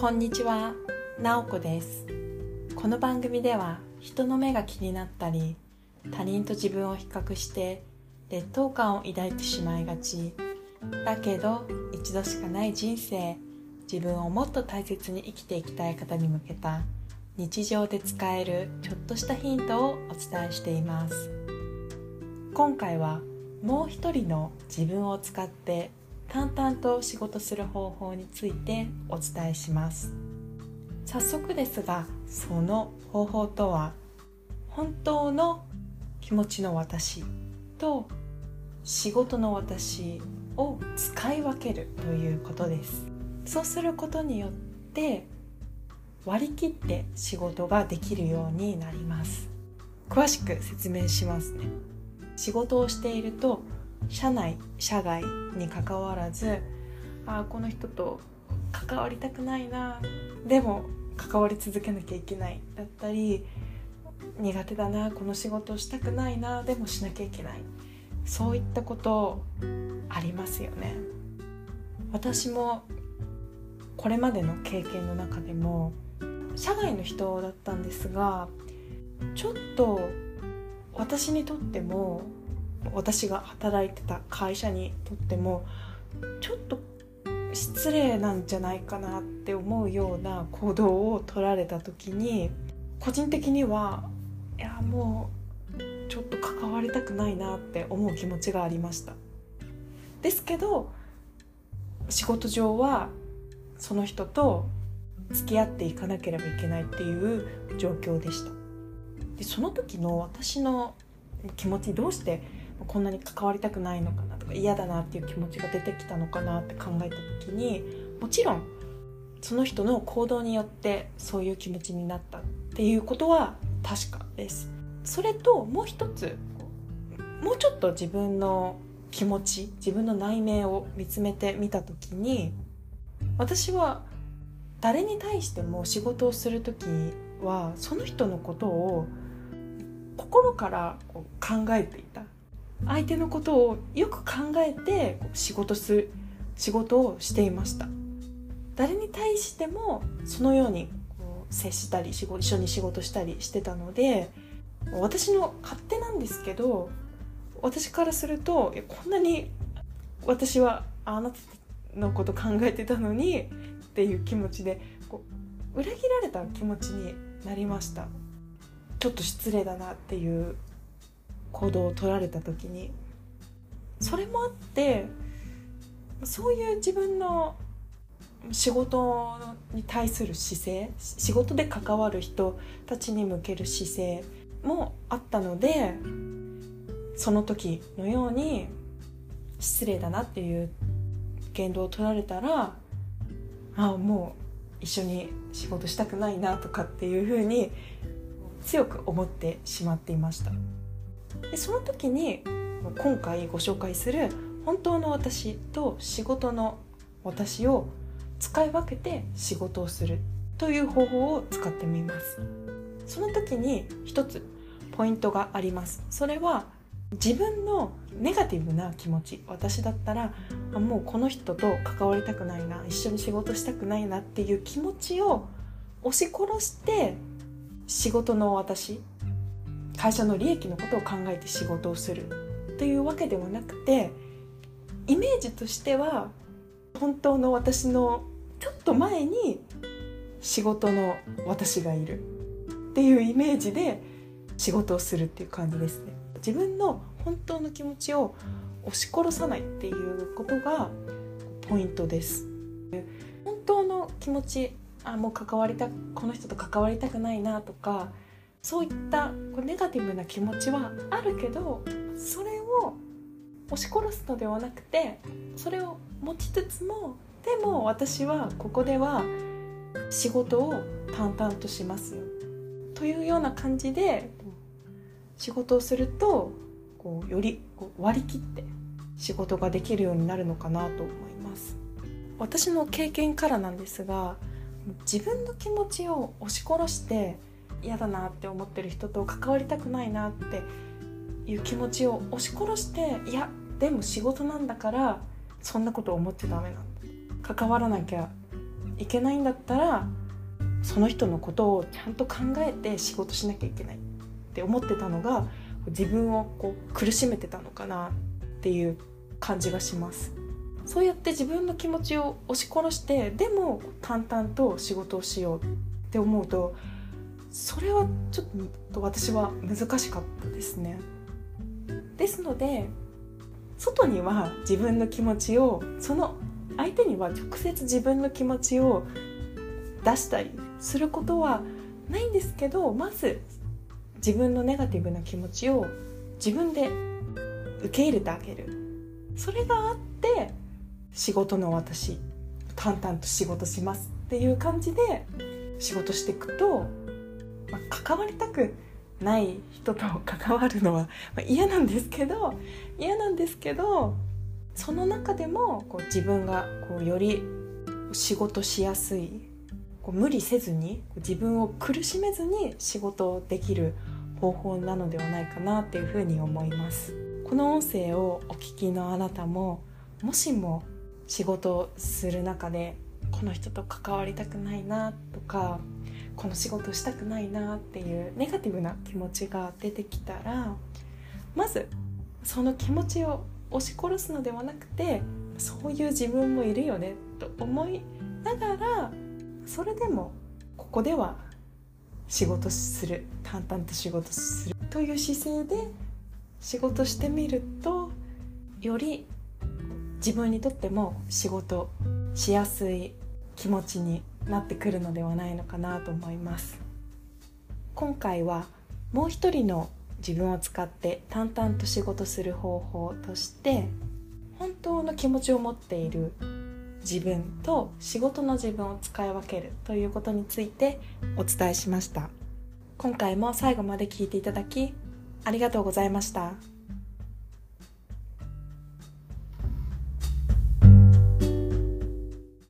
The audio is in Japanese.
こんにちは、なおこです。この番組では人の目が気になったり他人と自分を比較して劣等感を抱いてしまいがち。だけど一度しかない人生自分をもっと大切に生きていきたい方に向けた日常で使えるちょっとしたヒントをお伝えしています。今回はもう一人の自分を使って淡々と仕事する方法についてお伝えします。早速ですがその方法とは本当の気持ちの私と仕事の私を使い分けるということです。そうすることによって割り切って仕事ができるようになります。詳しく説明しますね。仕事をしていると社内社外にかかわらずあこの人と関わりたくないな。でも関わり続けなきゃいけない。だったり苦手だな。この仕事をしたくないな。でもしなきゃいけない。そういったことありますよね。私もこれまでの経験の中でも社外の人だったんですがちょっと私にとっても私が働いてた会社にとってもちょっと失礼なんじゃないかなって思うような行動を取られた時に個人的にはいやもうちょっと関わりたくないなって思う気持ちがありました。ですけど仕事上はその人と付き合っていかなければいけないっていう状況でした。でその時の私の気持ちどうしてこんなに関わりたくないのかなとか嫌だなっていう気持ちが出てきたのかなって考えた時にもちろんその人の行動によってそういう気持ちになったっていうことは確かです。それともう一つもうちょっと自分の気持ち自分の内面を見つめてみた時に私は誰に対しても仕事をする時はその人のことを心から考えていた。相手のことをよく考えて仕事する仕事をしていました。誰に対してもそのように接したり一緒に仕事したりしてたので私の勝手なんですけど私からするとこんなに私はあなたのこと考えてたのにっていう気持ちでこう裏切られた気持ちになりました。ちょっと失礼だなっていう行動を取られた時に。それもあってそういう自分の仕事に対する姿勢仕事で関わる人たちに向ける姿勢もあったのでその時のように失礼だなっていう言動を取られたらああもう一緒に仕事したくないなとかっていうふうに強く思ってしまっていました。でその時に今回ご紹介する本当の私と仕事の私を使い分けて仕事をするという方法を使ってみます。その時に一つポイントがあります。それは自分のネガティブな気持ち私だったらもうこの人と関わりたくないな一緒に仕事したくないなっていう気持ちを押し殺して仕事の私会社の利益のことを考えて仕事をするというわけではなくてイメージとしては本当の私のちょっと前に仕事の私がいるっていうイメージで仕事をするっていう感じですね。自分の本当の気持ちを押し殺さないっていうことがポイントです。本当の気持ちあもう関わりたこの人と関わりたくないなとかそういったこうネガティブな気持ちはあるけどそれを押し殺すのではなくてそれを持ちつつもでも私はここでは仕事を淡々としますよ。というような感じで仕事をするとこうより割り切って仕事ができるようになるのかなと思います。私の経験からなんですが自分の気持ちを押し殺して嫌だなって思ってる人と関わりたくないなっていう気持ちを押し殺していやでも仕事なんだからそんなこと思っちゃダメなんだ。関わらなきゃいけないんだったらその人のことをちゃんと考えて仕事しなきゃいけないって思ってたのが自分をこう苦しめてたのかなっていう感じがします。そうやって自分の気持ちを押し殺してでも淡々と仕事をしようって思うとそれはちょっと私は難しかったですね。ですので外には自分の気持ちをその相手には直接自分の気持ちを出したりすることはないんですけどまず自分のネガティブな気持ちを自分で受け入れてあげる。それがあって仕事の私淡々と仕事しますっていう感じで仕事していくと、まあ、関わりたくない人と関わるのは嫌なんですけど嫌なんですけどその中でもこう自分がこうより仕事しやすいこう無理せずに自分を苦しめずに仕事できる方法なのではないかなっていうふうに思います。この音声をお聞きのあなたももしも仕事をする中でこの人と関わりたくないなとかこの仕事したくないなっていうネガティブな気持ちが出てきたらまずその気持ちを押し殺すのではなくてそういう自分もいるよねと思いながらそれでもここでは仕事する。淡々と仕事する。という姿勢で仕事してみるとより自分にとっても仕事しやすい気持ちになってくるのではないのかなと思います今回はもう一人の自分を使って淡々と仕事する方法として本当の気持ちを持っている自分と仕事の自分を使い分けるということについてお伝えしました今回も最後まで聞いていただきありがとうございました。